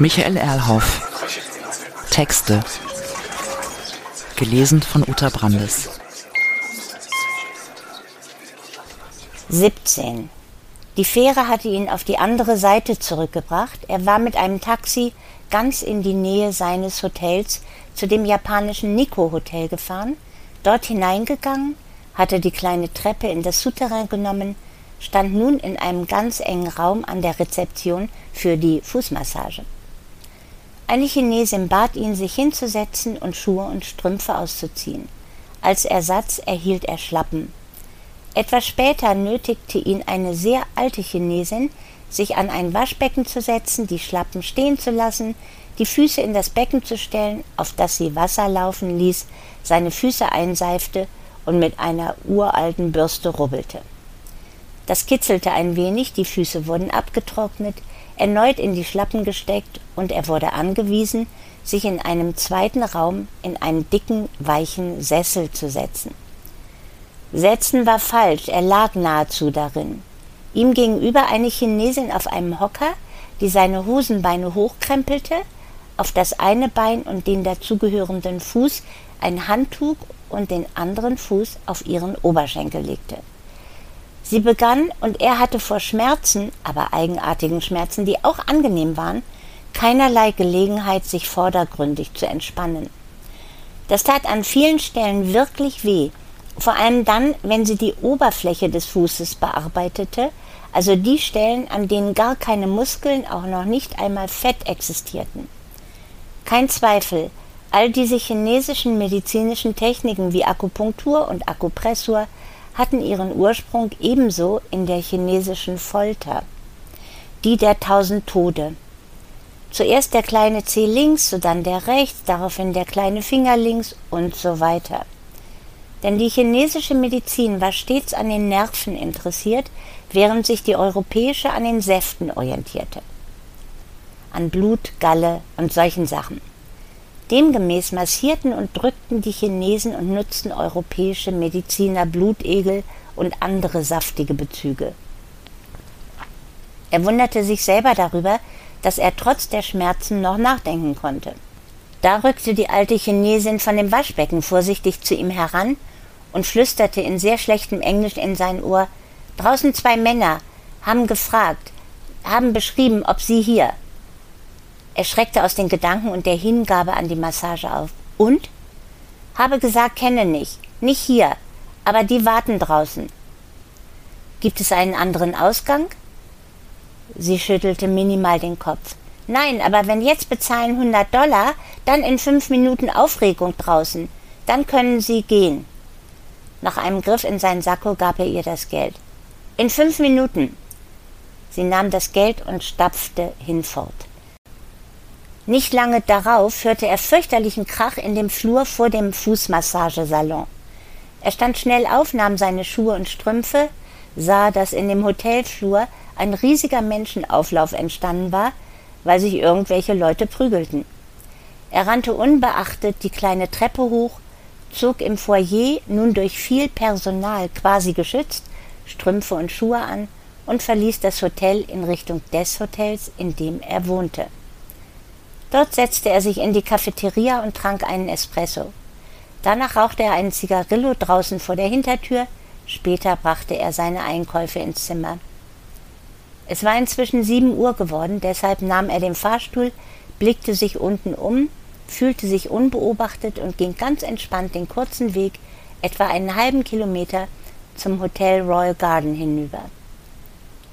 Michael Erlhoff. Texte. Gelesen von Uta Brandes. 17. Die Fähre hatte ihn auf die andere Seite zurückgebracht. Er war mit einem Taxi ganz in die Nähe seines Hotels zu dem japanischen Nikko Hotel gefahren, dort hineingegangen, hatte die kleine Treppe in das Souterrain genommen, stand nun in einem ganz engen Raum an der Rezeption für die Fußmassage. Eine Chinesin bat ihn, sich hinzusetzen und Schuhe und Strümpfe auszuziehen. Als Ersatz erhielt er Schlappen. Etwas später nötigte ihn eine sehr alte Chinesin, sich an ein Waschbecken zu setzen, die Schlappen stehen zu lassen, die Füße in das Becken zu stellen, auf das sie Wasser laufen ließ, seine Füße einseifte und mit einer uralten Bürste rubbelte. Das kitzelte ein wenig, die Füße wurden abgetrocknet, erneut in die Schlappen gesteckt und er wurde angewiesen, sich in einem zweiten Raum in einen dicken, weichen Sessel zu setzen. Setzen war falsch, er lag nahezu darin. Ihm gegenüber eine Chinesin auf einem Hocker, die seine Hosenbeine hochkrempelte, auf das eine Bein und den dazugehörenden Fuß ein Handtuch und den anderen Fuß auf ihren Oberschenkel legte. Sie begann, und er hatte vor Schmerzen, aber eigenartigen Schmerzen, die auch angenehm waren, keinerlei Gelegenheit, sich vordergründig zu entspannen. Das tat an vielen Stellen wirklich weh, vor allem dann, wenn sie die Oberfläche des Fußes bearbeitete, also die Stellen, an denen gar keine Muskeln, auch noch nicht einmal Fett existierten. Kein Zweifel, all diese chinesischen medizinischen Techniken wie Akupunktur und Akupressur hatten ihren Ursprung ebenso in der chinesischen Folter, die der tausend Tode. Zuerst der kleine Zeh links, sodann der rechts, daraufhin der kleine Finger links und so weiter. Denn die chinesische Medizin war stets an den Nerven interessiert, während sich die europäische an den Säften orientierte. An Blut, Galle und solchen Sachen. Demgemäß massierten und drückten die Chinesen und nutzten europäische Mediziner Blutegel und andere saftige Bezüge. Er wunderte sich selber darüber, dass er trotz der Schmerzen noch nachdenken konnte. Da rückte die alte Chinesin von dem Waschbecken vorsichtig zu ihm heran und flüsterte in sehr schlechtem Englisch in sein Ohr Draußen zwei Männer haben gefragt, haben beschrieben, ob Sie hier. Er schreckte aus den Gedanken und der Hingabe an die Massage auf. Und? Habe gesagt, kenne nicht. Nicht hier. Aber die warten draußen. Gibt es einen anderen Ausgang? Sie schüttelte minimal den Kopf. Nein, aber wenn jetzt bezahlen 100 Dollar, dann in fünf Minuten Aufregung draußen. Dann können Sie gehen. Nach einem Griff in seinen Sakko gab er ihr das Geld. In fünf Minuten. Sie nahm das Geld und stapfte hinfort. Nicht lange darauf hörte er fürchterlichen Krach in dem Flur vor dem Fußmassagesalon. Er stand schnell auf, nahm seine Schuhe und Strümpfe, sah, dass in dem Hotelflur ein riesiger Menschenauflauf entstanden war, weil sich irgendwelche Leute prügelten. Er rannte unbeachtet die kleine Treppe hoch, zog im Foyer, nun durch viel Personal quasi geschützt, Strümpfe und Schuhe an und verließ das Hotel in Richtung des Hotels, in dem er wohnte. Dort setzte er sich in die Cafeteria und trank einen Espresso. Danach rauchte er einen Zigarillo draußen vor der Hintertür, später brachte er seine Einkäufe ins Zimmer. Es war inzwischen sieben Uhr geworden, deshalb nahm er den Fahrstuhl, blickte sich unten um fühlte sich unbeobachtet und ging ganz entspannt den kurzen Weg, etwa einen halben Kilometer, zum Hotel Royal Garden hinüber.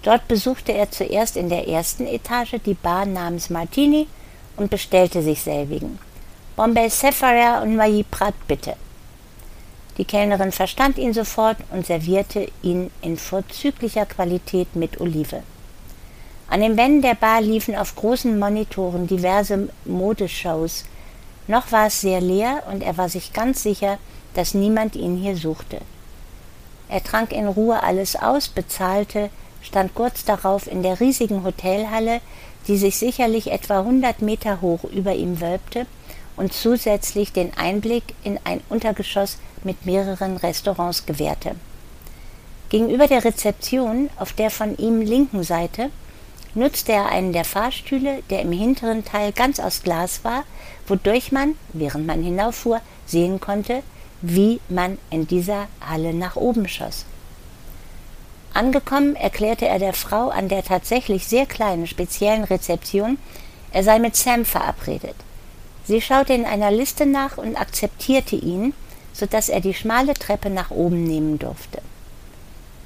Dort besuchte er zuerst in der ersten Etage die Bar namens Martini und bestellte sich selbigen. Bombay Sapphire und Mailly Prat bitte. Die Kellnerin verstand ihn sofort und servierte ihn in vorzüglicher Qualität mit Olive. An den Wänden der Bar liefen auf großen Monitoren diverse Modeshows, noch war es sehr leer und er war sich ganz sicher, dass niemand ihn hier suchte. Er trank in Ruhe alles aus, bezahlte, stand kurz darauf in der riesigen Hotelhalle, die sich sicherlich etwa hundert Meter hoch über ihm wölbte und zusätzlich den Einblick in ein Untergeschoss mit mehreren Restaurants gewährte. Gegenüber der Rezeption, auf der von ihm linken Seite, nutzte er einen der Fahrstühle, der im hinteren Teil ganz aus Glas war, wodurch man, während man hinauffuhr, sehen konnte, wie man in dieser Halle nach oben schoss. Angekommen erklärte er der Frau an der tatsächlich sehr kleinen speziellen Rezeption, er sei mit Sam verabredet. Sie schaute in einer Liste nach und akzeptierte ihn, so dass er die schmale Treppe nach oben nehmen durfte.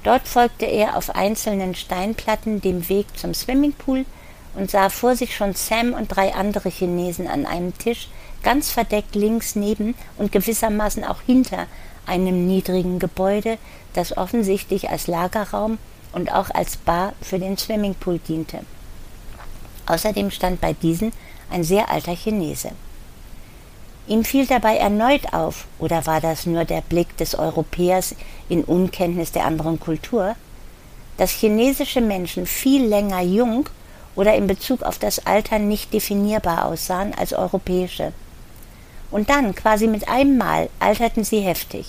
Dort folgte er auf einzelnen Steinplatten dem Weg zum Swimmingpool und sah vor sich schon Sam und drei andere Chinesen an einem Tisch, ganz verdeckt links neben und gewissermaßen auch hinter einem niedrigen Gebäude, das offensichtlich als Lagerraum und auch als Bar für den Swimmingpool diente. Außerdem stand bei diesen ein sehr alter Chinese. Ihm fiel dabei erneut auf, oder war das nur der Blick des Europäers in Unkenntnis der anderen Kultur, dass chinesische Menschen viel länger jung oder in Bezug auf das Alter nicht definierbar aussahen als europäische. Und dann, quasi mit einem Mal, alterten sie heftig.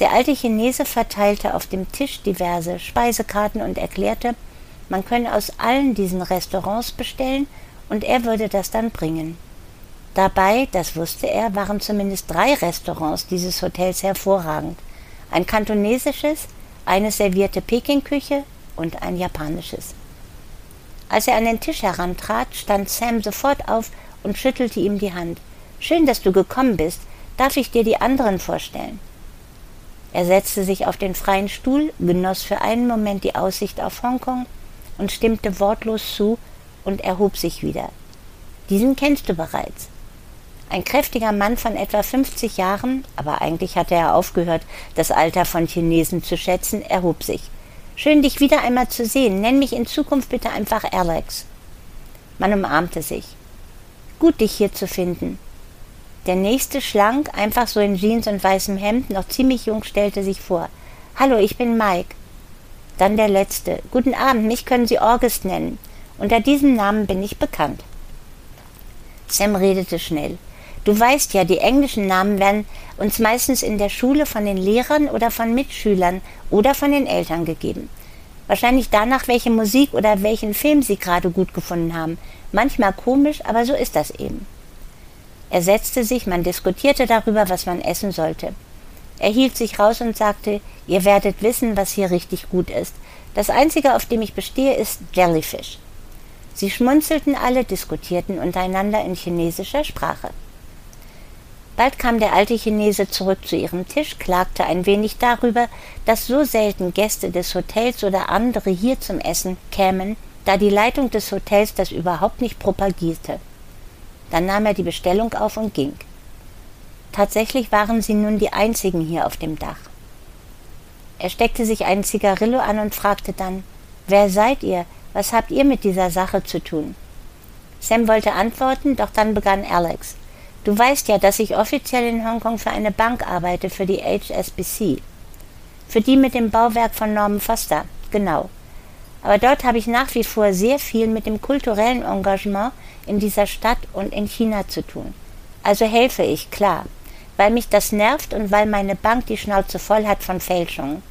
Der alte Chinese verteilte auf dem Tisch diverse Speisekarten und erklärte, man könne aus allen diesen Restaurants bestellen und er würde das dann bringen. Dabei, das wusste er, waren zumindest drei Restaurants dieses Hotels hervorragend. Ein kantonesisches, eine servierte Pekingküche und ein japanisches. Als er an den Tisch herantrat, stand Sam sofort auf und schüttelte ihm die Hand. Schön, dass du gekommen bist. Darf ich dir die anderen vorstellen? Er setzte sich auf den freien Stuhl, genoss für einen Moment die Aussicht auf Hongkong und stimmte wortlos zu und erhob sich wieder. Diesen kennst du bereits. Ein kräftiger Mann von etwa 50 Jahren, aber eigentlich hatte er aufgehört, das Alter von Chinesen zu schätzen, erhob sich. Schön, dich wieder einmal zu sehen. Nenn mich in Zukunft bitte einfach Alex. Man umarmte sich. Gut, dich hier zu finden. Der nächste schlank, einfach so in Jeans und weißem Hemd, noch ziemlich jung, stellte sich vor. Hallo, ich bin Mike. Dann der letzte. Guten Abend, mich können Sie August nennen. Unter diesem Namen bin ich bekannt. Sam redete schnell. Du weißt ja, die englischen Namen werden uns meistens in der Schule von den Lehrern oder von Mitschülern oder von den Eltern gegeben. Wahrscheinlich danach, welche Musik oder welchen Film sie gerade gut gefunden haben. Manchmal komisch, aber so ist das eben. Er setzte sich, man diskutierte darüber, was man essen sollte. Er hielt sich raus und sagte, ihr werdet wissen, was hier richtig gut ist. Das Einzige, auf dem ich bestehe, ist Jellyfish. Sie schmunzelten alle, diskutierten untereinander in chinesischer Sprache. Bald kam der alte Chinese zurück zu ihrem Tisch, klagte ein wenig darüber, dass so selten Gäste des Hotels oder andere hier zum Essen kämen, da die Leitung des Hotels das überhaupt nicht propagierte. Dann nahm er die Bestellung auf und ging. Tatsächlich waren sie nun die einzigen hier auf dem Dach. Er steckte sich einen Zigarillo an und fragte dann Wer seid ihr? Was habt ihr mit dieser Sache zu tun? Sam wollte antworten, doch dann begann Alex. Du weißt ja, dass ich offiziell in Hongkong für eine Bank arbeite, für die HSBC. Für die mit dem Bauwerk von Norman Foster, genau. Aber dort habe ich nach wie vor sehr viel mit dem kulturellen Engagement in dieser Stadt und in China zu tun. Also helfe ich, klar, weil mich das nervt und weil meine Bank die Schnauze voll hat von Fälschungen.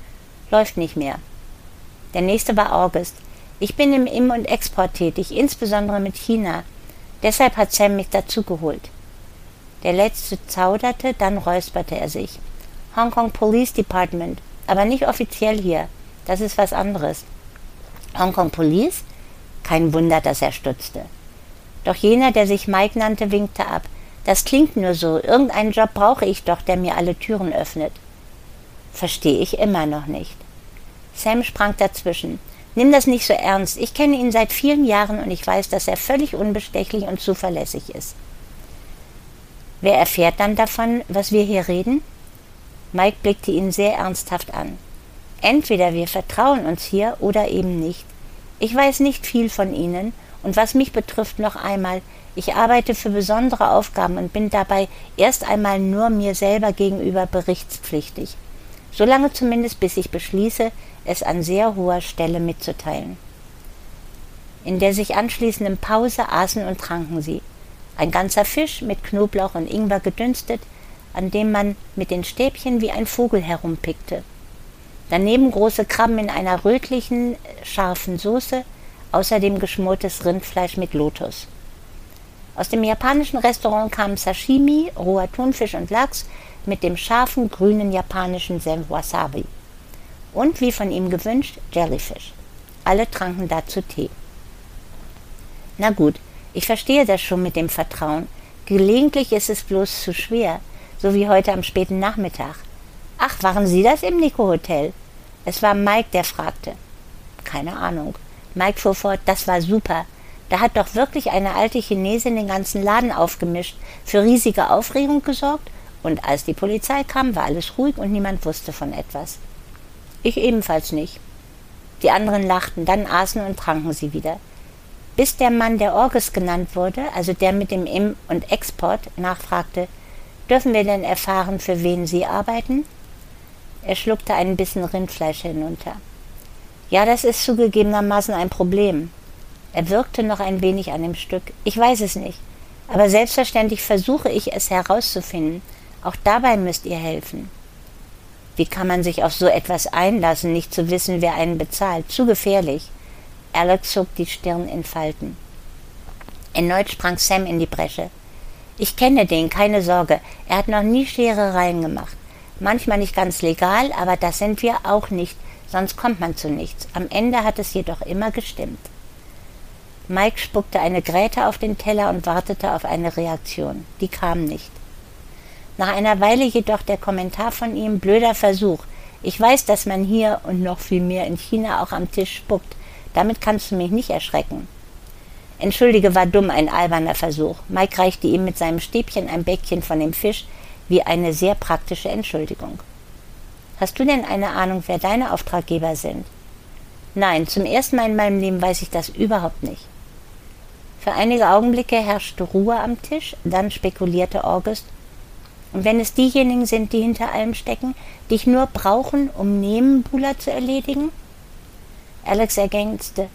Läuft nicht mehr. Der nächste war August. Ich bin im Im- und Export tätig, insbesondere mit China. Deshalb hat Sam mich dazugeholt. Der letzte zauderte, dann räusperte er sich. Hong Kong Police Department, aber nicht offiziell hier. Das ist was anderes. Hong Kong Police? Kein Wunder, dass er stutzte. Doch jener, der sich Mike nannte, winkte ab. Das klingt nur so. Irgendeinen Job brauche ich doch, der mir alle Türen öffnet. Verstehe ich immer noch nicht. Sam sprang dazwischen. Nimm das nicht so ernst. Ich kenne ihn seit vielen Jahren und ich weiß, dass er völlig unbestechlich und zuverlässig ist. Wer erfährt dann davon, was wir hier reden? Mike blickte ihn sehr ernsthaft an. Entweder wir vertrauen uns hier oder eben nicht. Ich weiß nicht viel von Ihnen und was mich betrifft noch einmal, ich arbeite für besondere Aufgaben und bin dabei erst einmal nur mir selber gegenüber berichtspflichtig. Solange zumindest bis ich beschließe, es an sehr hoher Stelle mitzuteilen. In der sich anschließenden Pause aßen und tranken sie. Ein ganzer Fisch mit Knoblauch und Ingwer gedünstet, an dem man mit den Stäbchen wie ein Vogel herumpickte. Daneben große Krabben in einer rötlichen, scharfen Soße, außerdem geschmortes Rindfleisch mit Lotus. Aus dem japanischen Restaurant kam Sashimi, roher Thunfisch und Lachs mit dem scharfen grünen japanischen Senf Wasabi. Und wie von ihm gewünscht, Jellyfish. Alle tranken dazu Tee. Na gut, ich verstehe das schon mit dem Vertrauen. Gelegentlich ist es bloß zu schwer, so wie heute am späten Nachmittag. Ach, waren Sie das im Nico Hotel? Es war Mike, der fragte. Keine Ahnung. Mike fuhr fort, das war super. Da hat doch wirklich eine alte Chinesin den ganzen Laden aufgemischt, für riesige Aufregung gesorgt, und als die Polizei kam, war alles ruhig und niemand wusste von etwas. Ich ebenfalls nicht. Die anderen lachten, dann aßen und tranken sie wieder. Bis der Mann, der Orges genannt wurde, also der mit dem Im- und Export, nachfragte, dürfen wir denn erfahren, für wen Sie arbeiten? Er schluckte einen Bissen Rindfleisch hinunter. Ja, das ist zugegebenermaßen ein Problem. Er wirkte noch ein wenig an dem Stück. Ich weiß es nicht. Aber selbstverständlich versuche ich es herauszufinden. Auch dabei müsst ihr helfen. Wie kann man sich auf so etwas einlassen, nicht zu wissen, wer einen bezahlt? Zu gefährlich. Alex zog die Stirn in Falten. Erneut sprang Sam in die Bresche. Ich kenne den, keine Sorge. Er hat noch nie Scherereien gemacht. Manchmal nicht ganz legal, aber das sind wir auch nicht, sonst kommt man zu nichts. Am Ende hat es jedoch immer gestimmt. Mike spuckte eine Gräte auf den Teller und wartete auf eine Reaktion. Die kam nicht. Nach einer Weile jedoch der Kommentar von ihm, blöder Versuch. Ich weiß, dass man hier und noch viel mehr in China auch am Tisch spuckt. Damit kannst du mich nicht erschrecken. Entschuldige, war dumm, ein alberner Versuch. Mike reichte ihm mit seinem Stäbchen ein Bäckchen von dem Fisch wie eine sehr praktische Entschuldigung. Hast du denn eine Ahnung, wer deine Auftraggeber sind? Nein, zum ersten Mal in meinem Leben weiß ich das überhaupt nicht. Für einige Augenblicke herrschte Ruhe am Tisch, dann spekulierte August, und wenn es diejenigen sind, die hinter allem stecken, dich nur brauchen, um Nebenbuhler zu erledigen? Alex ergänzte.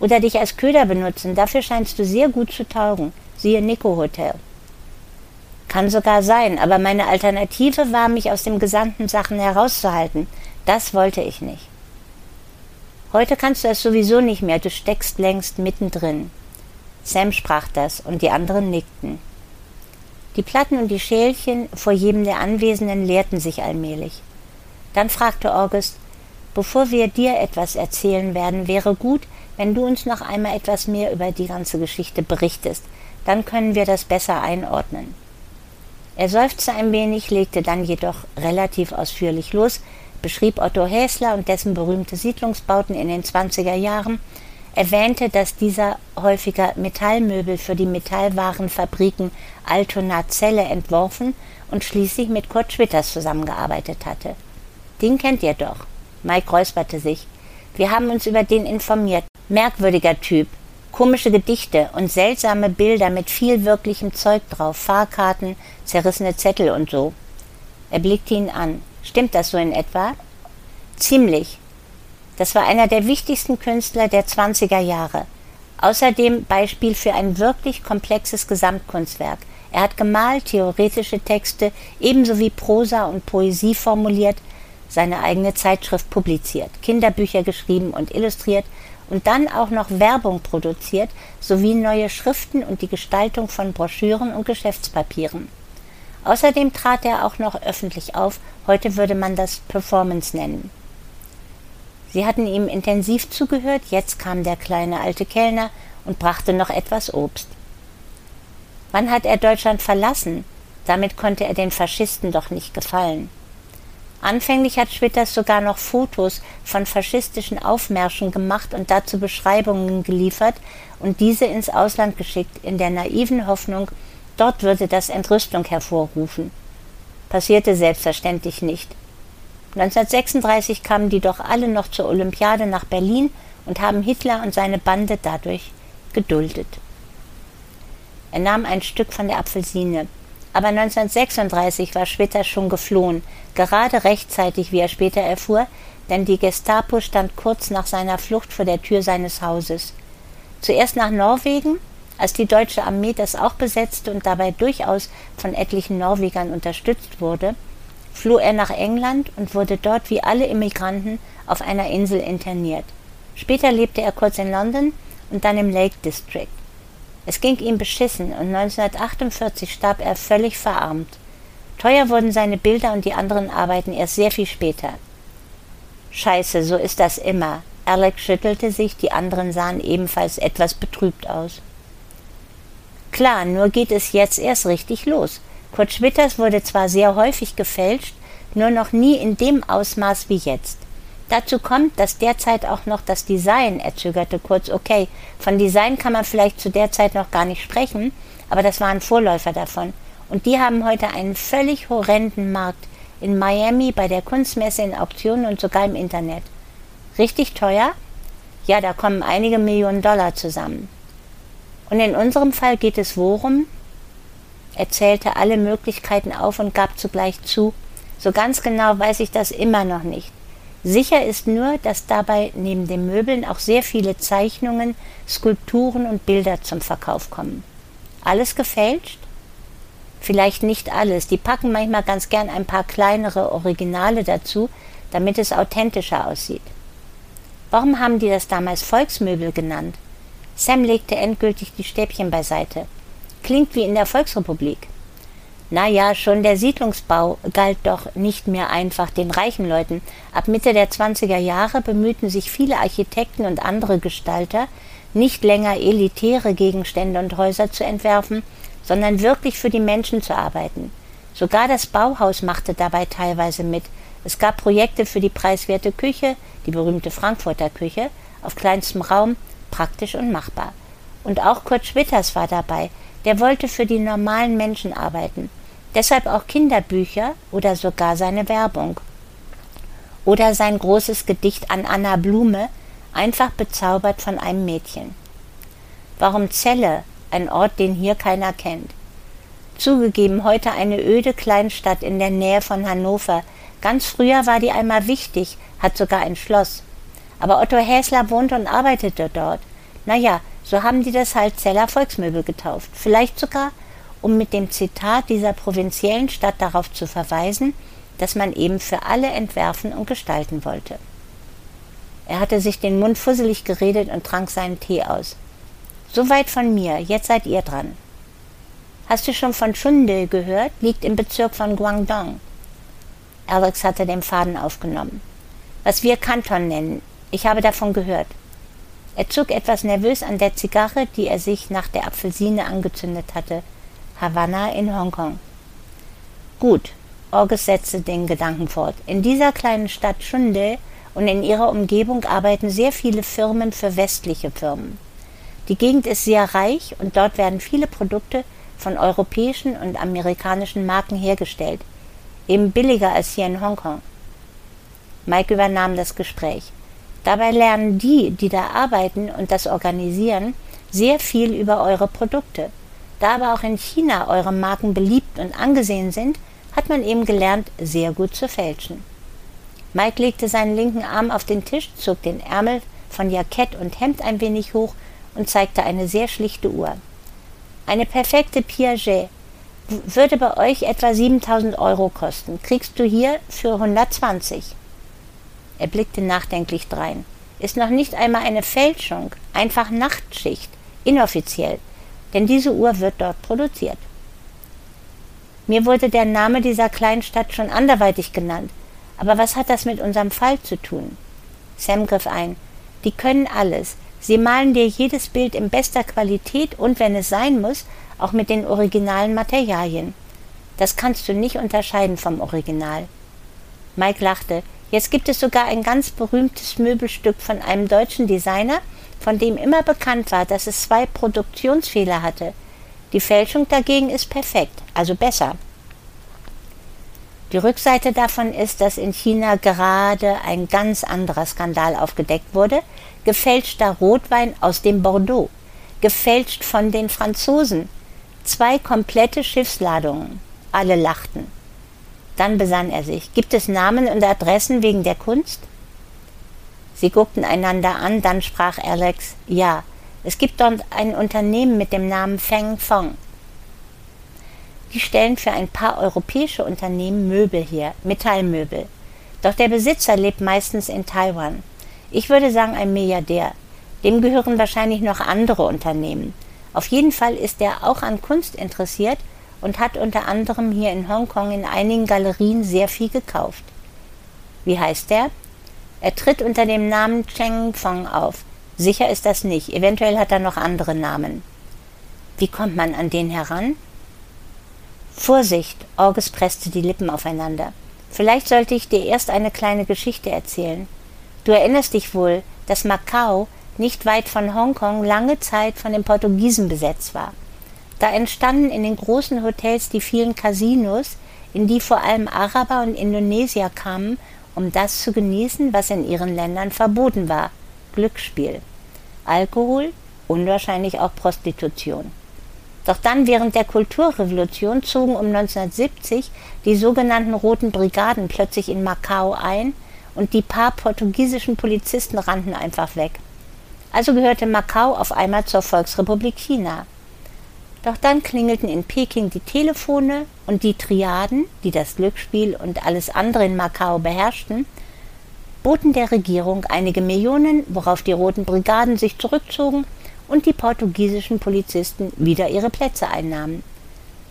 Oder dich als Köder benutzen, dafür scheinst du sehr gut zu taugen. Siehe Nico Hotel. Kann sogar sein, aber meine Alternative war, mich aus dem gesamten Sachen herauszuhalten. Das wollte ich nicht. Heute kannst du es sowieso nicht mehr, du steckst längst mittendrin. Sam sprach das, und die anderen nickten. Die Platten und die Schälchen vor jedem der Anwesenden leerten sich allmählich. Dann fragte August, bevor wir dir etwas erzählen werden, wäre gut, wenn du uns noch einmal etwas mehr über die ganze Geschichte berichtest, dann können wir das besser einordnen. Er seufzte ein wenig, legte dann jedoch relativ ausführlich los, beschrieb Otto Häsler und dessen berühmte Siedlungsbauten in den 20er Jahren, erwähnte, dass dieser häufiger Metallmöbel für die Metallwarenfabriken Altona Zelle entworfen und schließlich mit Kurt Schwitters zusammengearbeitet hatte. Den kennt ihr doch. Mike räusperte sich. Wir haben uns über den informiert. Merkwürdiger Typ. Komische Gedichte und seltsame Bilder mit viel wirklichem Zeug drauf, Fahrkarten, zerrissene Zettel und so. Er blickte ihn an. Stimmt das so in etwa? Ziemlich. Das war einer der wichtigsten Künstler der 20er Jahre. Außerdem Beispiel für ein wirklich komplexes Gesamtkunstwerk. Er hat gemalt, theoretische Texte ebenso wie Prosa und Poesie formuliert, seine eigene Zeitschrift publiziert, Kinderbücher geschrieben und illustriert und dann auch noch Werbung produziert, sowie neue Schriften und die Gestaltung von Broschüren und Geschäftspapieren. Außerdem trat er auch noch öffentlich auf, heute würde man das Performance nennen. Sie hatten ihm intensiv zugehört, jetzt kam der kleine alte Kellner und brachte noch etwas Obst. Wann hat er Deutschland verlassen? Damit konnte er den Faschisten doch nicht gefallen. Anfänglich hat Schwitters sogar noch Fotos von faschistischen Aufmärschen gemacht und dazu Beschreibungen geliefert und diese ins Ausland geschickt, in der naiven Hoffnung, dort würde das Entrüstung hervorrufen. Passierte selbstverständlich nicht. 1936 kamen die doch alle noch zur Olympiade nach Berlin und haben Hitler und seine Bande dadurch geduldet. Er nahm ein Stück von der Apfelsine. Aber 1936 war Schwitter schon geflohen, gerade rechtzeitig, wie er später erfuhr, denn die Gestapo stand kurz nach seiner Flucht vor der Tür seines Hauses. Zuerst nach Norwegen, als die deutsche Armee das auch besetzte und dabei durchaus von etlichen Norwegern unterstützt wurde, floh er nach England und wurde dort wie alle Immigranten auf einer Insel interniert. Später lebte er kurz in London, und dann im Lake District. Es ging ihm beschissen und 1948 starb er völlig verarmt. Teuer wurden seine Bilder und die anderen Arbeiten erst sehr viel später. Scheiße, so ist das immer. Alex schüttelte sich, die anderen sahen ebenfalls etwas betrübt aus. Klar, nur geht es jetzt erst richtig los. Kurt Schwitters wurde zwar sehr häufig gefälscht, nur noch nie in dem Ausmaß wie jetzt. Dazu kommt, dass derzeit auch noch das Design, er zögerte kurz, okay, von Design kann man vielleicht zu der Zeit noch gar nicht sprechen, aber das waren Vorläufer davon. Und die haben heute einen völlig horrenden Markt in Miami bei der Kunstmesse in Auktionen und sogar im Internet. Richtig teuer? Ja, da kommen einige Millionen Dollar zusammen. Und in unserem Fall geht es worum? Er zählte alle Möglichkeiten auf und gab zugleich zu, so ganz genau weiß ich das immer noch nicht. Sicher ist nur, dass dabei neben den Möbeln auch sehr viele Zeichnungen, Skulpturen und Bilder zum Verkauf kommen. Alles gefälscht? Vielleicht nicht alles. Die packen manchmal ganz gern ein paar kleinere Originale dazu, damit es authentischer aussieht. Warum haben die das damals Volksmöbel genannt? Sam legte endgültig die Stäbchen beiseite. Klingt wie in der Volksrepublik. Na ja, schon der Siedlungsbau galt doch nicht mehr einfach den reichen Leuten. Ab Mitte der 20er Jahre bemühten sich viele Architekten und andere Gestalter, nicht länger elitäre Gegenstände und Häuser zu entwerfen, sondern wirklich für die Menschen zu arbeiten. Sogar das Bauhaus machte dabei teilweise mit. Es gab Projekte für die preiswerte Küche, die berühmte Frankfurter Küche, auf kleinstem Raum, praktisch und machbar. Und auch Kurt Schwitters war dabei, der wollte für die normalen Menschen arbeiten. Deshalb auch Kinderbücher oder sogar seine Werbung. Oder sein großes Gedicht an Anna Blume, einfach bezaubert von einem Mädchen. Warum Celle, ein Ort, den hier keiner kennt? Zugegeben, heute eine öde Kleinstadt in der Nähe von Hannover. Ganz früher war die einmal wichtig, hat sogar ein Schloss. Aber Otto Häsler wohnte und arbeitete dort. Naja, so haben die das halt Zeller Volksmöbel getauft. Vielleicht sogar um mit dem Zitat dieser provinziellen Stadt darauf zu verweisen, dass man eben für alle entwerfen und gestalten wollte. Er hatte sich den Mund fusselig geredet und trank seinen Tee aus. So weit von mir, jetzt seid ihr dran. Hast du schon von Chunde gehört? Liegt im Bezirk von Guangdong. Alex hatte den Faden aufgenommen. Was wir Kanton nennen. Ich habe davon gehört. Er zog etwas nervös an der Zigarre, die er sich nach der Apfelsine angezündet hatte. Havanna in Hongkong. Gut, August setzte den Gedanken fort. In dieser kleinen Stadt Chunde und in ihrer Umgebung arbeiten sehr viele Firmen für westliche Firmen. Die Gegend ist sehr reich und dort werden viele Produkte von europäischen und amerikanischen Marken hergestellt, eben billiger als hier in Hongkong. Mike übernahm das Gespräch. Dabei lernen die, die da arbeiten und das organisieren, sehr viel über eure Produkte. Da aber auch in China eure Marken beliebt und angesehen sind, hat man eben gelernt, sehr gut zu fälschen. Mike legte seinen linken Arm auf den Tisch, zog den Ärmel von Jackett und Hemd ein wenig hoch und zeigte eine sehr schlichte Uhr. Eine perfekte Piaget würde bei euch etwa 7000 Euro kosten. Kriegst du hier für 120. Er blickte nachdenklich drein. Ist noch nicht einmal eine Fälschung, einfach Nachtschicht, inoffiziell denn diese Uhr wird dort produziert. Mir wurde der Name dieser kleinen Stadt schon anderweitig genannt, aber was hat das mit unserem Fall zu tun? Sam griff ein. Die können alles. Sie malen dir jedes Bild in bester Qualität und, wenn es sein muss, auch mit den originalen Materialien. Das kannst du nicht unterscheiden vom Original. Mike lachte. Jetzt gibt es sogar ein ganz berühmtes Möbelstück von einem deutschen Designer, von dem immer bekannt war, dass es zwei Produktionsfehler hatte. Die Fälschung dagegen ist perfekt, also besser. Die Rückseite davon ist, dass in China gerade ein ganz anderer Skandal aufgedeckt wurde. Gefälschter Rotwein aus dem Bordeaux. Gefälscht von den Franzosen. Zwei komplette Schiffsladungen. Alle lachten. Dann besann er sich. Gibt es Namen und Adressen wegen der Kunst? Sie guckten einander an, dann sprach Alex, ja, es gibt dort ein Unternehmen mit dem Namen Feng Fong. Die stellen für ein paar europäische Unternehmen Möbel her, Metallmöbel. Doch der Besitzer lebt meistens in Taiwan. Ich würde sagen ein Milliardär. Dem gehören wahrscheinlich noch andere Unternehmen. Auf jeden Fall ist er auch an Kunst interessiert und hat unter anderem hier in Hongkong in einigen Galerien sehr viel gekauft. Wie heißt er? Er tritt unter dem Namen Cheng Fong auf. Sicher ist das nicht, eventuell hat er noch andere Namen. Wie kommt man an den heran? Vorsicht, August presste die Lippen aufeinander. Vielleicht sollte ich dir erst eine kleine Geschichte erzählen. Du erinnerst dich wohl, dass Macau nicht weit von Hongkong lange Zeit von den Portugiesen besetzt war. Da entstanden in den großen Hotels die vielen Casinos, in die vor allem Araber und Indonesier kamen, um das zu genießen, was in ihren Ländern verboten war Glücksspiel. Alkohol und wahrscheinlich auch Prostitution. Doch dann während der Kulturrevolution zogen um 1970 die sogenannten Roten Brigaden plötzlich in Macau ein und die paar portugiesischen Polizisten rannten einfach weg. Also gehörte Macau auf einmal zur Volksrepublik China. Doch dann klingelten in Peking die Telefone und die Triaden, die das Glücksspiel und alles andere in Macau beherrschten, boten der Regierung einige Millionen, worauf die Roten Brigaden sich zurückzogen und die portugiesischen Polizisten wieder ihre Plätze einnahmen.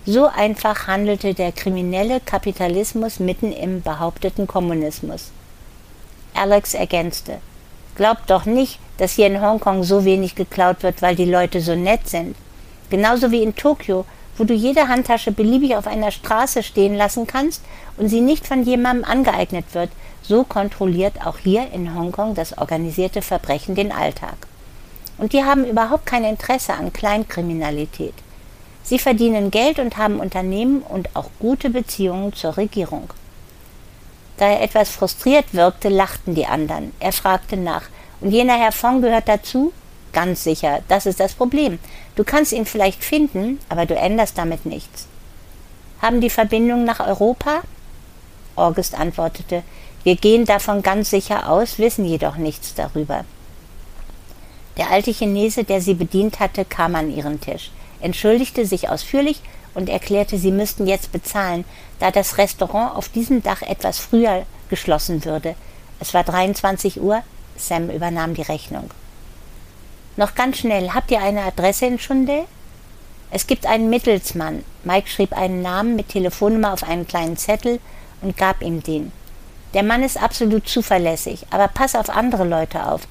So einfach handelte der kriminelle Kapitalismus mitten im behaupteten Kommunismus. Alex ergänzte Glaubt doch nicht, dass hier in Hongkong so wenig geklaut wird, weil die Leute so nett sind. Genauso wie in Tokio, wo du jede Handtasche beliebig auf einer Straße stehen lassen kannst und sie nicht von jemandem angeeignet wird, so kontrolliert auch hier in Hongkong das organisierte Verbrechen den Alltag. Und die haben überhaupt kein Interesse an Kleinkriminalität. Sie verdienen Geld und haben Unternehmen und auch gute Beziehungen zur Regierung. Da er etwas frustriert wirkte, lachten die anderen. Er fragte nach, und jener Herr Fong gehört dazu? Ganz sicher, das ist das Problem. Du kannst ihn vielleicht finden, aber du änderst damit nichts. Haben die Verbindungen nach Europa? August antwortete, wir gehen davon ganz sicher aus, wissen jedoch nichts darüber. Der alte Chinese, der sie bedient hatte, kam an ihren Tisch, entschuldigte sich ausführlich und erklärte, sie müssten jetzt bezahlen, da das Restaurant auf diesem Dach etwas früher geschlossen würde. Es war 23 Uhr, Sam übernahm die Rechnung. Noch ganz schnell, habt ihr eine Adresse in Schunde? Es gibt einen Mittelsmann. Mike schrieb einen Namen mit Telefonnummer auf einen kleinen Zettel und gab ihm den. Der Mann ist absolut zuverlässig, aber pass auf andere Leute auf.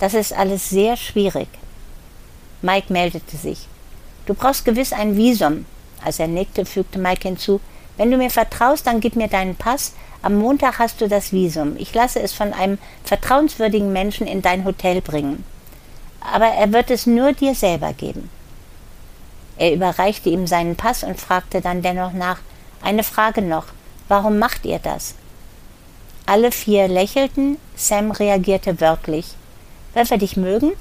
Das ist alles sehr schwierig. Mike meldete sich. Du brauchst gewiss ein Visum. Als er nickte, fügte Mike hinzu, wenn du mir vertraust, dann gib mir deinen Pass. Am Montag hast du das Visum. Ich lasse es von einem vertrauenswürdigen Menschen in dein Hotel bringen. Aber er wird es nur dir selber geben. Er überreichte ihm seinen Pass und fragte dann dennoch nach, eine Frage noch, warum macht ihr das? Alle vier lächelten, Sam reagierte wörtlich. Weil wir dich mögen?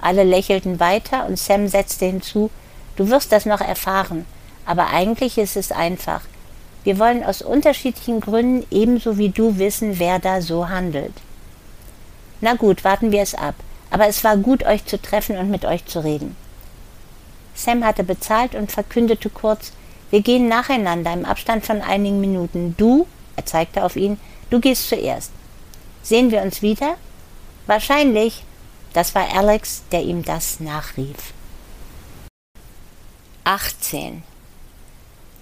Alle lächelten weiter und Sam setzte hinzu, du wirst das noch erfahren, aber eigentlich ist es einfach. Wir wollen aus unterschiedlichen Gründen ebenso wie du wissen, wer da so handelt. Na gut, warten wir es ab, aber es war gut, euch zu treffen und mit euch zu reden. Sam hatte bezahlt und verkündete kurz, wir gehen nacheinander im Abstand von einigen Minuten. Du, er zeigte auf ihn, Du gehst zuerst. Sehen wir uns wieder? Wahrscheinlich. Das war Alex, der ihm das nachrief. 18.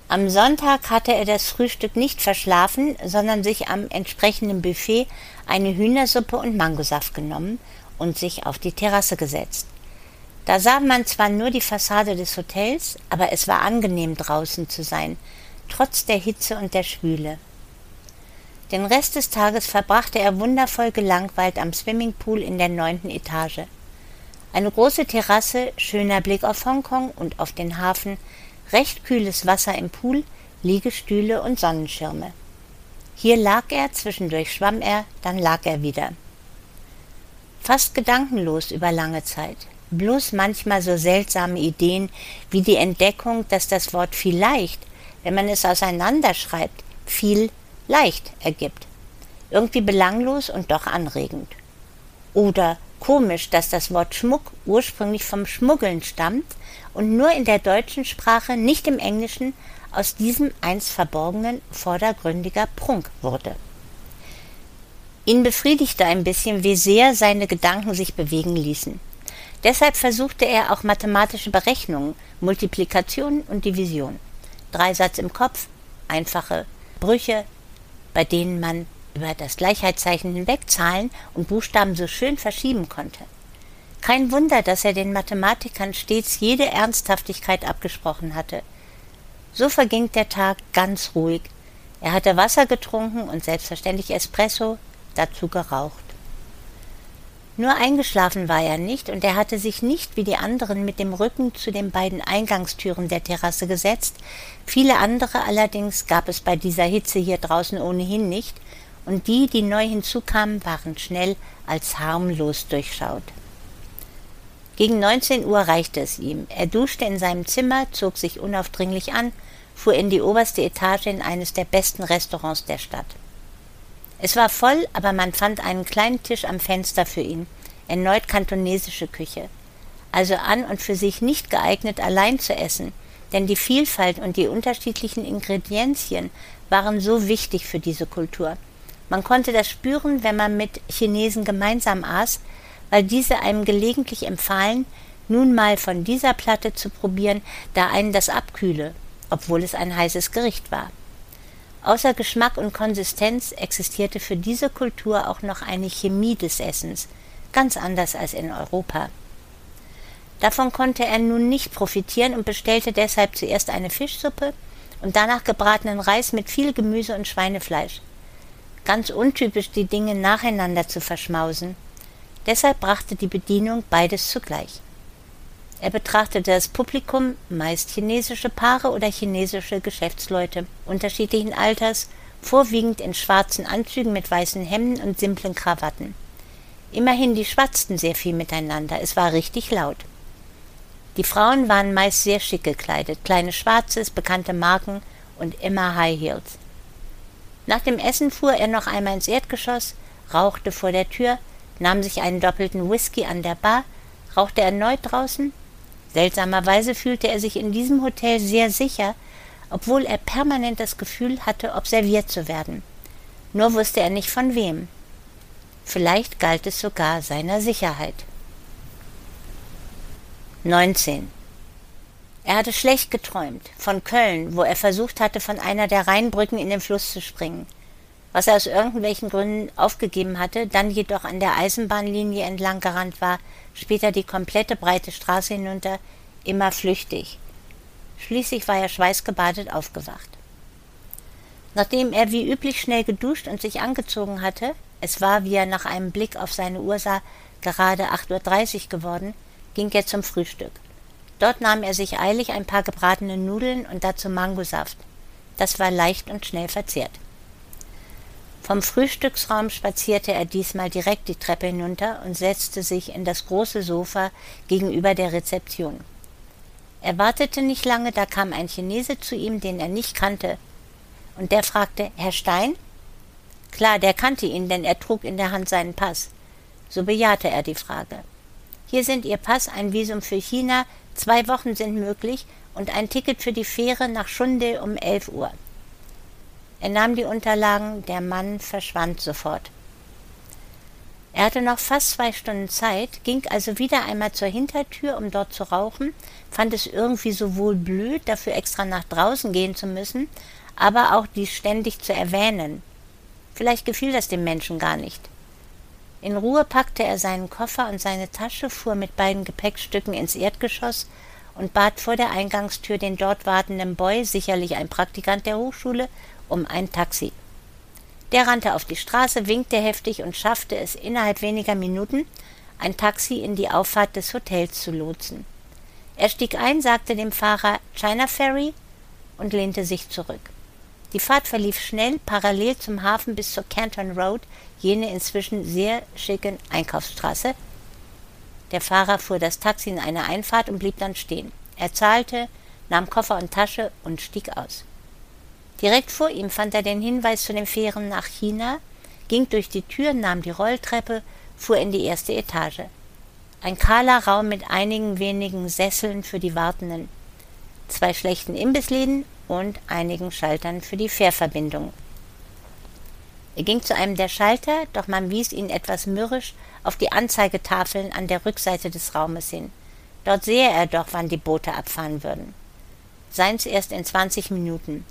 Am Sonntag hatte er das Frühstück nicht verschlafen, sondern sich am entsprechenden Buffet eine Hühnersuppe und Mangosaft genommen und sich auf die Terrasse gesetzt. Da sah man zwar nur die Fassade des Hotels, aber es war angenehm draußen zu sein, trotz der Hitze und der Schwüle. Den Rest des Tages verbrachte er wundervoll gelangweilt am Swimmingpool in der neunten Etage. Eine große Terrasse, schöner Blick auf Hongkong und auf den Hafen, recht kühles Wasser im Pool, Liegestühle und Sonnenschirme. Hier lag er, zwischendurch schwamm er, dann lag er wieder. Fast gedankenlos über lange Zeit. Bloß manchmal so seltsame Ideen wie die Entdeckung, dass das Wort vielleicht, wenn man es auseinanderschreibt, viel leicht ergibt. Irgendwie belanglos und doch anregend. Oder komisch, dass das Wort Schmuck ursprünglich vom Schmuggeln stammt und nur in der deutschen Sprache, nicht im Englischen, aus diesem einst verborgenen vordergründiger Prunk wurde. Ihn befriedigte ein bisschen, wie sehr seine Gedanken sich bewegen ließen. Deshalb versuchte er auch mathematische Berechnungen, Multiplikation und Division. Dreisatz im Kopf, einfache Brüche, bei denen man über das Gleichheitszeichen hinweg Zahlen und Buchstaben so schön verschieben konnte. Kein Wunder, dass er den Mathematikern stets jede Ernsthaftigkeit abgesprochen hatte. So verging der Tag ganz ruhig. Er hatte Wasser getrunken und selbstverständlich Espresso, dazu geraucht. Nur eingeschlafen war er nicht, und er hatte sich nicht wie die anderen mit dem Rücken zu den beiden Eingangstüren der Terrasse gesetzt, viele andere allerdings gab es bei dieser Hitze hier draußen ohnehin nicht, und die, die neu hinzukamen, waren schnell als harmlos durchschaut. Gegen neunzehn Uhr reichte es ihm. Er duschte in seinem Zimmer, zog sich unaufdringlich an, fuhr in die oberste Etage in eines der besten Restaurants der Stadt. Es war voll, aber man fand einen kleinen Tisch am Fenster für ihn, erneut kantonesische Küche. Also an und für sich nicht geeignet, allein zu essen, denn die Vielfalt und die unterschiedlichen Ingredienzien waren so wichtig für diese Kultur. Man konnte das spüren, wenn man mit Chinesen gemeinsam aß, weil diese einem gelegentlich empfahlen, nun mal von dieser Platte zu probieren, da einen das abkühle, obwohl es ein heißes Gericht war. Außer Geschmack und Konsistenz existierte für diese Kultur auch noch eine Chemie des Essens, ganz anders als in Europa. Davon konnte er nun nicht profitieren und bestellte deshalb zuerst eine Fischsuppe und danach gebratenen Reis mit viel Gemüse und Schweinefleisch. Ganz untypisch, die Dinge nacheinander zu verschmausen. Deshalb brachte die Bedienung beides zugleich. Er betrachtete das Publikum, meist chinesische Paare oder chinesische Geschäftsleute unterschiedlichen Alters, vorwiegend in schwarzen Anzügen mit weißen Hemden und simplen Krawatten. Immerhin, die schwatzten sehr viel miteinander, es war richtig laut. Die Frauen waren meist sehr schick gekleidet, kleine Schwarzes, bekannte Marken und immer High Heels. Nach dem Essen fuhr er noch einmal ins Erdgeschoss, rauchte vor der Tür, nahm sich einen doppelten Whisky an der Bar, rauchte erneut draußen Seltsamerweise fühlte er sich in diesem Hotel sehr sicher, obwohl er permanent das Gefühl hatte, observiert zu werden. Nur wusste er nicht von wem. Vielleicht galt es sogar seiner Sicherheit. 19. Er hatte schlecht geträumt, von Köln, wo er versucht hatte, von einer der Rheinbrücken in den Fluss zu springen, was er aus irgendwelchen Gründen aufgegeben hatte, dann jedoch an der Eisenbahnlinie entlang gerannt war, später die komplette breite Straße hinunter, immer flüchtig. Schließlich war er schweißgebadet aufgewacht. Nachdem er wie üblich schnell geduscht und sich angezogen hatte, es war, wie er nach einem Blick auf seine Uhr sah, gerade 8.30 Uhr geworden, ging er zum Frühstück. Dort nahm er sich eilig ein paar gebratene Nudeln und dazu Mangosaft. Das war leicht und schnell verzehrt. Vom Frühstücksraum spazierte er diesmal direkt die Treppe hinunter und setzte sich in das große Sofa gegenüber der Rezeption. Er wartete nicht lange, da kam ein Chinese zu ihm, den er nicht kannte, und der fragte Herr Stein? Klar, der kannte ihn, denn er trug in der Hand seinen Pass. So bejahte er die Frage. Hier sind Ihr Pass, ein Visum für China, zwei Wochen sind möglich und ein Ticket für die Fähre nach Schunde um elf Uhr. Er nahm die Unterlagen, der Mann verschwand sofort. Er hatte noch fast zwei Stunden Zeit, ging also wieder einmal zur Hintertür, um dort zu rauchen, fand es irgendwie sowohl blöd, dafür extra nach draußen gehen zu müssen, aber auch dies ständig zu erwähnen. Vielleicht gefiel das dem Menschen gar nicht. In Ruhe packte er seinen Koffer und seine Tasche, fuhr mit beiden Gepäckstücken ins Erdgeschoss und bat vor der Eingangstür den dort wartenden Boy, sicherlich ein Praktikant der Hochschule, um ein Taxi. Der rannte auf die Straße, winkte heftig und schaffte es innerhalb weniger Minuten, ein Taxi in die Auffahrt des Hotels zu lotsen. Er stieg ein, sagte dem Fahrer China Ferry und lehnte sich zurück. Die Fahrt verlief schnell parallel zum Hafen bis zur Canton Road, jene inzwischen sehr schicken Einkaufsstraße. Der Fahrer fuhr das Taxi in eine Einfahrt und blieb dann stehen. Er zahlte, nahm Koffer und Tasche und stieg aus. Direkt vor ihm fand er den Hinweis zu den Fähren nach China, ging durch die Tür, nahm die Rolltreppe, fuhr in die erste Etage. Ein kahler Raum mit einigen wenigen Sesseln für die Wartenden, zwei schlechten Imbissläden und einigen Schaltern für die Fährverbindung. Er ging zu einem der Schalter, doch man wies ihn etwas mürrisch auf die Anzeigetafeln an der Rückseite des Raumes hin. Dort sehe er doch, wann die Boote abfahren würden. Seins erst in 20 Minuten.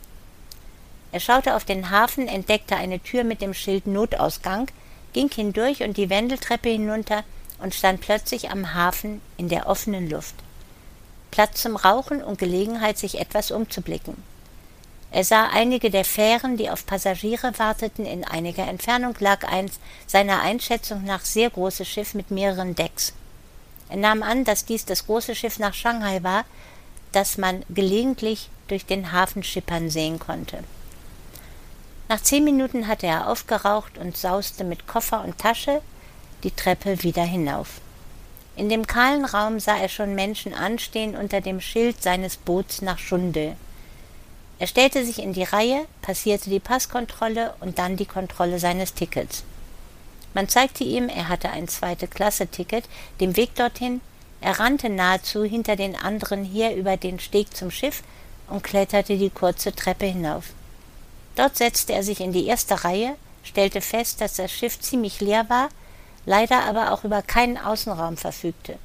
Er schaute auf den Hafen, entdeckte eine Tür mit dem Schild Notausgang, ging hindurch und die Wendeltreppe hinunter und stand plötzlich am Hafen in der offenen Luft. Platz zum Rauchen und Gelegenheit, sich etwas umzublicken. Er sah einige der Fähren, die auf Passagiere warteten. In einiger Entfernung lag eins seiner Einschätzung nach sehr großes Schiff mit mehreren Decks. Er nahm an, dass dies das große Schiff nach Shanghai war, das man gelegentlich durch den Hafen schippern sehen konnte. Nach zehn Minuten hatte er aufgeraucht und sauste mit Koffer und Tasche die Treppe wieder hinauf. In dem kahlen Raum sah er schon Menschen anstehen unter dem Schild seines Boots nach Schunde. Er stellte sich in die Reihe, passierte die Passkontrolle und dann die Kontrolle seines Tickets. Man zeigte ihm, er hatte ein zweite Klasse-Ticket, den Weg dorthin, er rannte nahezu hinter den anderen her über den Steg zum Schiff und kletterte die kurze Treppe hinauf. Dort setzte er sich in die erste Reihe, stellte fest, dass das Schiff ziemlich leer war, leider aber auch über keinen Außenraum verfügte.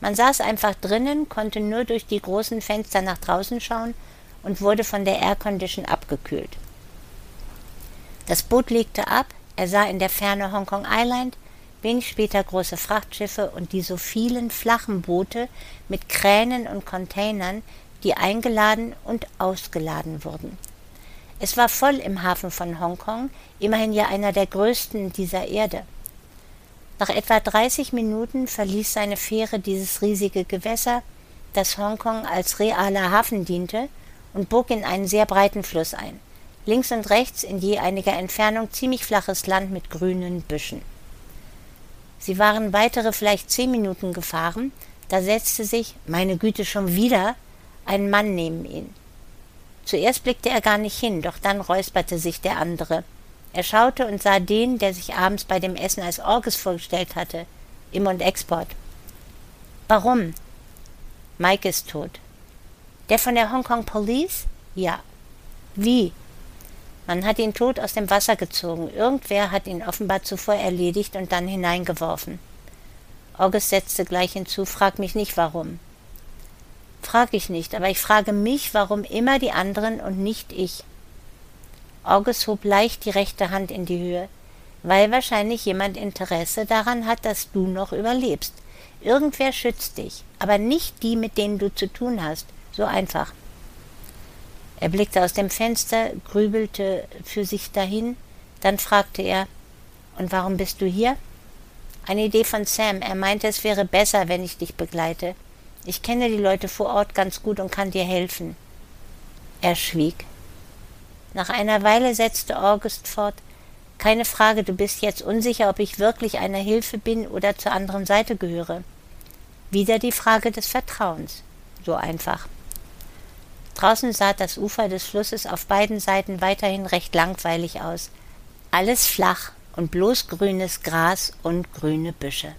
Man saß einfach drinnen, konnte nur durch die großen Fenster nach draußen schauen und wurde von der Aircondition abgekühlt. Das Boot legte ab, er sah in der Ferne Hongkong Island, wenig später große Frachtschiffe und die so vielen flachen Boote mit Kränen und Containern, die eingeladen und ausgeladen wurden. Es war voll im Hafen von Hongkong, immerhin ja einer der größten dieser Erde. Nach etwa 30 Minuten verließ seine Fähre dieses riesige Gewässer, das Hongkong als realer Hafen diente, und bog in einen sehr breiten Fluss ein. Links und rechts in je einiger Entfernung ziemlich flaches Land mit grünen Büschen. Sie waren weitere vielleicht zehn Minuten gefahren, da setzte sich, meine Güte schon wieder, ein Mann neben ihn. Zuerst blickte er gar nicht hin, doch dann räusperte sich der andere. Er schaute und sah den, der sich abends bei dem Essen als Orges vorgestellt hatte, Im und Export. Warum? Mike ist tot. Der von der Hongkong Police? Ja. Wie? Man hat ihn tot aus dem Wasser gezogen. Irgendwer hat ihn offenbar zuvor erledigt und dann hineingeworfen. August setzte gleich hinzu, frag mich nicht warum. Frag ich nicht, aber ich frage mich, warum immer die anderen und nicht ich. August hob leicht die rechte Hand in die Höhe, weil wahrscheinlich jemand Interesse daran hat, dass du noch überlebst. Irgendwer schützt dich, aber nicht die, mit denen du zu tun hast. So einfach. Er blickte aus dem Fenster, grübelte für sich dahin, dann fragte er Und warum bist du hier? Eine Idee von Sam. Er meinte, es wäre besser, wenn ich dich begleite. Ich kenne die Leute vor Ort ganz gut und kann dir helfen. Er schwieg. Nach einer Weile setzte August fort Keine Frage, du bist jetzt unsicher, ob ich wirklich eine Hilfe bin oder zur anderen Seite gehöre. Wieder die Frage des Vertrauens. So einfach. Draußen sah das Ufer des Flusses auf beiden Seiten weiterhin recht langweilig aus. Alles flach und bloß grünes Gras und grüne Büsche.